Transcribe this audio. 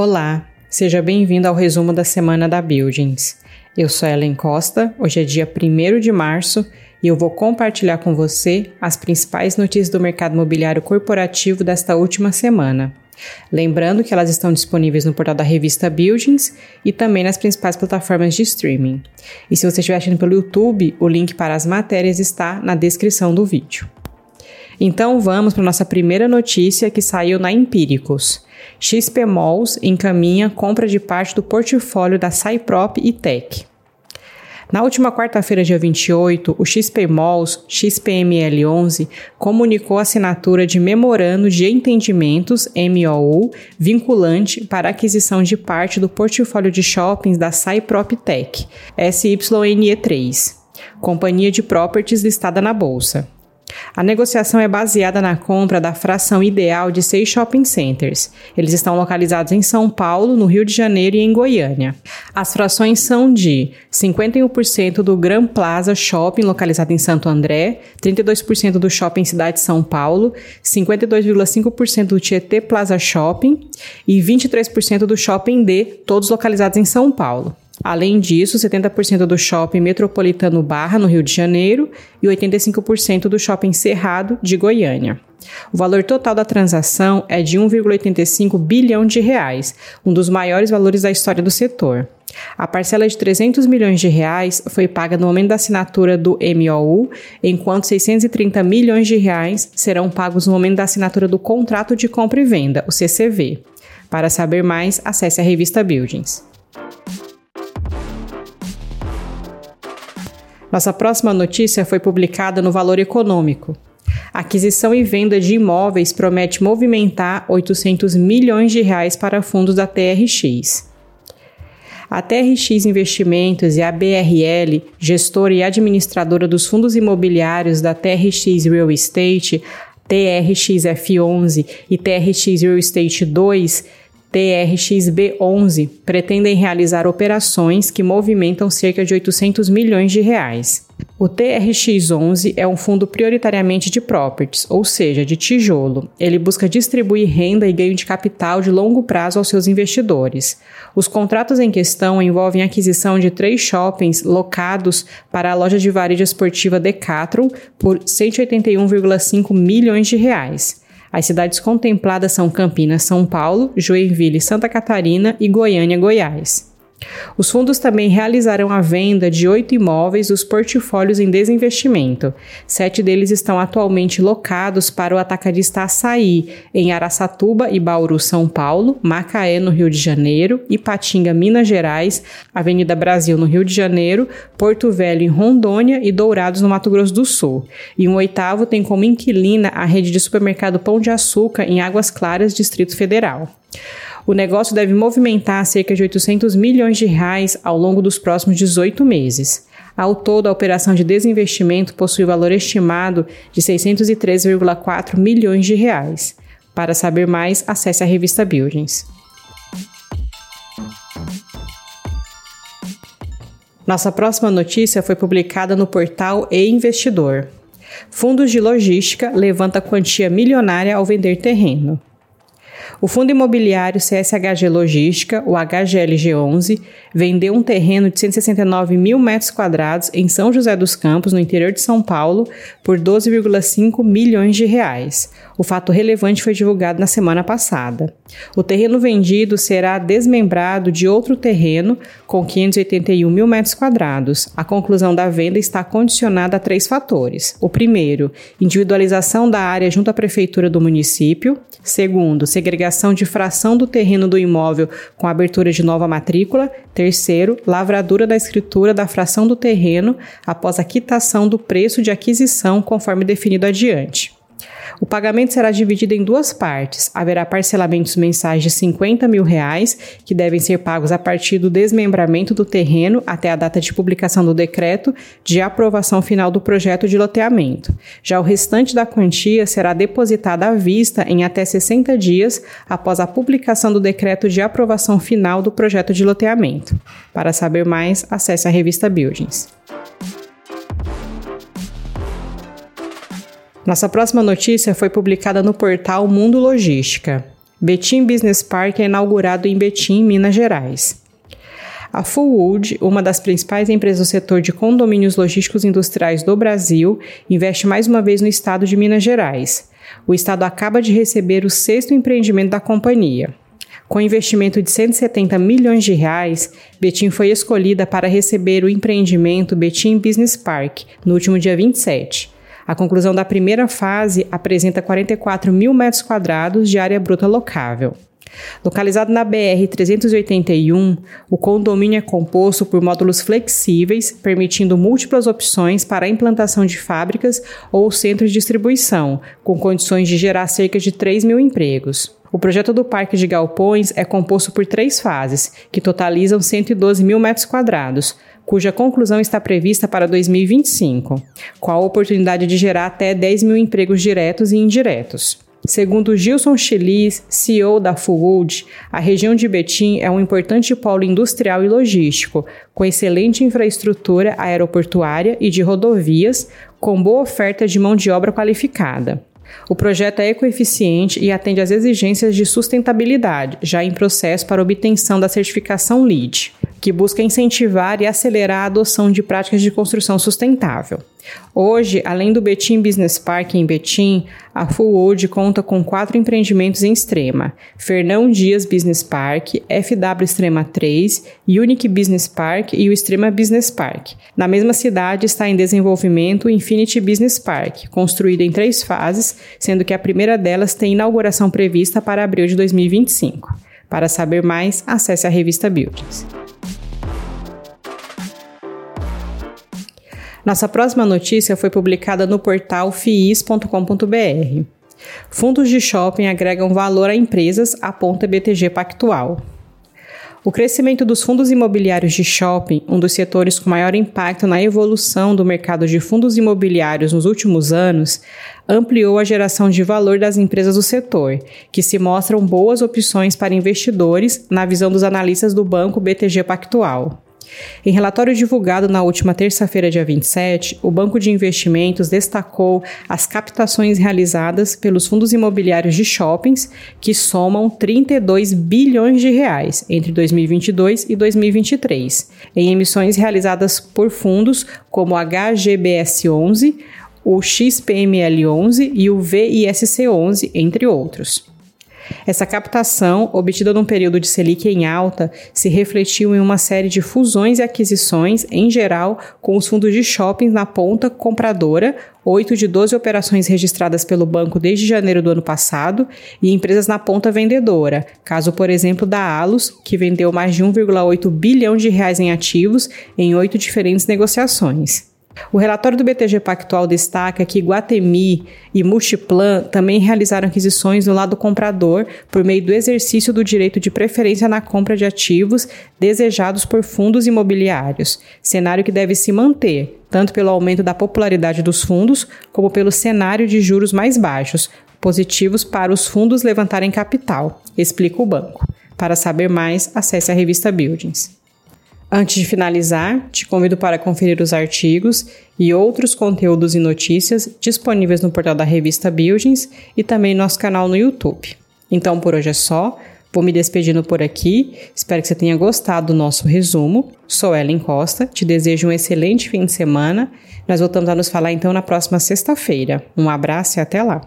Olá, seja bem-vindo ao resumo da semana da Buildings. Eu sou Ellen Costa, hoje é dia 1 de março e eu vou compartilhar com você as principais notícias do mercado imobiliário corporativo desta última semana. Lembrando que elas estão disponíveis no portal da revista Buildings e também nas principais plataformas de streaming. E se você estiver assistindo pelo YouTube, o link para as matérias está na descrição do vídeo. Então vamos para nossa primeira notícia que saiu na Empíricos. XP Malls encaminha compra de parte do portfólio da Cyprop e Tech. Na última quarta-feira, dia 28, o XP Malls, XPML11, comunicou a assinatura de Memorando de Entendimentos, MOU, vinculante para aquisição de parte do portfólio de shoppings da Cyprop Tech, SYNE3, companhia de properties listada na Bolsa. A negociação é baseada na compra da fração ideal de seis shopping centers. Eles estão localizados em São Paulo, no Rio de Janeiro e em Goiânia. As frações são de 51% do Gran Plaza Shopping, localizado em Santo André, 32% do Shopping Cidade São Paulo, 52,5% do Tietê Plaza Shopping e 23% do Shopping D, todos localizados em São Paulo. Além disso, 70% do shopping metropolitano Barra, no Rio de Janeiro, e 85% do shopping Cerrado, de Goiânia. O valor total da transação é de 1,85 bilhão de reais, um dos maiores valores da história do setor. A parcela de 300 milhões de reais foi paga no momento da assinatura do MOU, enquanto 630 milhões de reais serão pagos no momento da assinatura do contrato de compra e venda, o CCV. Para saber mais, acesse a revista Buildings. Nossa próxima notícia foi publicada no Valor Econômico. aquisição e venda de imóveis promete movimentar 800 milhões de reais para fundos da TRX. A TRX Investimentos e a BRL, gestora e administradora dos fundos imobiliários da TRX Real Estate, TRX-F11 e TRX Real Estate 2, TRXB11 pretendem realizar operações que movimentam cerca de 800 milhões de reais. O TRX11 é um fundo prioritariamente de properties, ou seja, de tijolo. Ele busca distribuir renda e ganho de capital de longo prazo aos seus investidores. Os contratos em questão envolvem aquisição de três shoppings locados para a loja de varejo esportiva Decathlon por 181,5 milhões de reais. As cidades contempladas são Campinas, São Paulo, Joinville, Santa Catarina e Goiânia, Goiás. Os fundos também realizarão a venda de oito imóveis dos portfólios em desinvestimento. Sete deles estão atualmente locados para o atacadista Açaí, em Araçatuba e Bauru, São Paulo, Macaé, no Rio de Janeiro, Ipatinga, Minas Gerais, Avenida Brasil, no Rio de Janeiro, Porto Velho, em Rondônia e Dourados, no Mato Grosso do Sul. E um oitavo tem como inquilina a rede de supermercado Pão de Açúcar, em Águas Claras, Distrito Federal. O negócio deve movimentar cerca de 800 milhões de reais ao longo dos próximos 18 meses. Ao todo, a operação de desinvestimento possui valor estimado de 603,4 milhões de reais. Para saber mais, acesse a revista Buildings. Nossa próxima notícia foi publicada no portal e-Investidor. Fundos de logística levanta quantia milionária ao vender terreno. O fundo imobiliário CSHG Logística, o HGLG11, vendeu um terreno de 169 mil metros quadrados em São José dos Campos, no interior de São Paulo, por 12,5 milhões de reais. O fato relevante foi divulgado na semana passada. O terreno vendido será desmembrado de outro terreno com 581 mil metros quadrados. A conclusão da venda está condicionada a três fatores. O primeiro, individualização da área junto à prefeitura do município. Segundo, segregação de fração do terreno do imóvel com abertura de nova matrícula. Terceiro, lavradura da escritura da fração do terreno após a quitação do preço de aquisição conforme definido adiante. O pagamento será dividido em duas partes. Haverá parcelamentos mensais de 50 mil reais, que devem ser pagos a partir do desmembramento do terreno até a data de publicação do decreto de aprovação final do projeto de loteamento. Já o restante da quantia será depositada à vista em até 60 dias após a publicação do decreto de aprovação final do projeto de loteamento. Para saber mais, acesse a revista Buildings. Nossa próxima notícia foi publicada no portal Mundo Logística. Betim Business Park é inaugurado em Betim, Minas Gerais. A Fullwood, uma das principais empresas do setor de condomínios logísticos industriais do Brasil, investe mais uma vez no estado de Minas Gerais. O estado acaba de receber o sexto empreendimento da companhia. Com investimento de 170 milhões de reais, Betim foi escolhida para receber o empreendimento Betim Business Park no último dia 27. A conclusão da primeira fase apresenta 44 mil metros quadrados de área bruta locável. Localizado na BR-381, o condomínio é composto por módulos flexíveis, permitindo múltiplas opções para a implantação de fábricas ou centros de distribuição, com condições de gerar cerca de 3 mil empregos. O projeto do Parque de Galpões é composto por três fases, que totalizam 112 mil metros quadrados, cuja conclusão está prevista para 2025, com a oportunidade de gerar até 10 mil empregos diretos e indiretos. Segundo Gilson Chelis, CEO da Fullwood, a região de Betim é um importante polo industrial e logístico, com excelente infraestrutura aeroportuária e de rodovias, com boa oferta de mão de obra qualificada. O projeto é ecoeficiente e atende às exigências de sustentabilidade, já em processo para obtenção da certificação LEED que busca incentivar e acelerar a adoção de práticas de construção sustentável. Hoje, além do Betim Business Park em Betim, a Fullwood conta com quatro empreendimentos em Extrema: Fernão Dias Business Park, FW Extrema 3, Unique Business Park e o Extrema Business Park. Na mesma cidade está em desenvolvimento o Infinity Business Park, construído em três fases, sendo que a primeira delas tem inauguração prevista para abril de 2025. Para saber mais, acesse a revista Buildings. Nossa próxima notícia foi publicada no portal fiis.com.br. Fundos de shopping agregam valor a empresas, aponta BTG Pactual. O crescimento dos fundos imobiliários de shopping, um dos setores com maior impacto na evolução do mercado de fundos imobiliários nos últimos anos, ampliou a geração de valor das empresas do setor, que se mostram boas opções para investidores, na visão dos analistas do banco BTG Pactual. Em relatório divulgado na última terça-feira, dia 27, o Banco de Investimentos destacou as captações realizadas pelos fundos imobiliários de shoppings, que somam 32 bilhões de reais entre 2022 e 2023, em emissões realizadas por fundos como a HGBS11, o XPML11 e o VISC11, entre outros. Essa captação, obtida num período de Selic em alta, se refletiu em uma série de fusões e aquisições, em geral, com os fundos de shopping na ponta compradora, 8 de 12 operações registradas pelo banco desde janeiro do ano passado, e empresas na ponta vendedora, caso, por exemplo, da Alus, que vendeu mais de 1,8 bilhão de reais em ativos em oito diferentes negociações. O relatório do BTG Pactual destaca que Guatemi e Multiplan também realizaram aquisições no lado comprador por meio do exercício do direito de preferência na compra de ativos desejados por fundos imobiliários, cenário que deve se manter, tanto pelo aumento da popularidade dos fundos, como pelo cenário de juros mais baixos, positivos para os fundos levantarem capital, explica o banco. Para saber mais, acesse a revista Buildings. Antes de finalizar, te convido para conferir os artigos e outros conteúdos e notícias disponíveis no portal da revista Buildings e também nosso canal no YouTube. Então por hoje é só. Vou me despedindo por aqui. Espero que você tenha gostado do nosso resumo. Sou Ellen Costa. Te desejo um excelente fim de semana. Nós voltamos a nos falar então na próxima sexta-feira. Um abraço e até lá.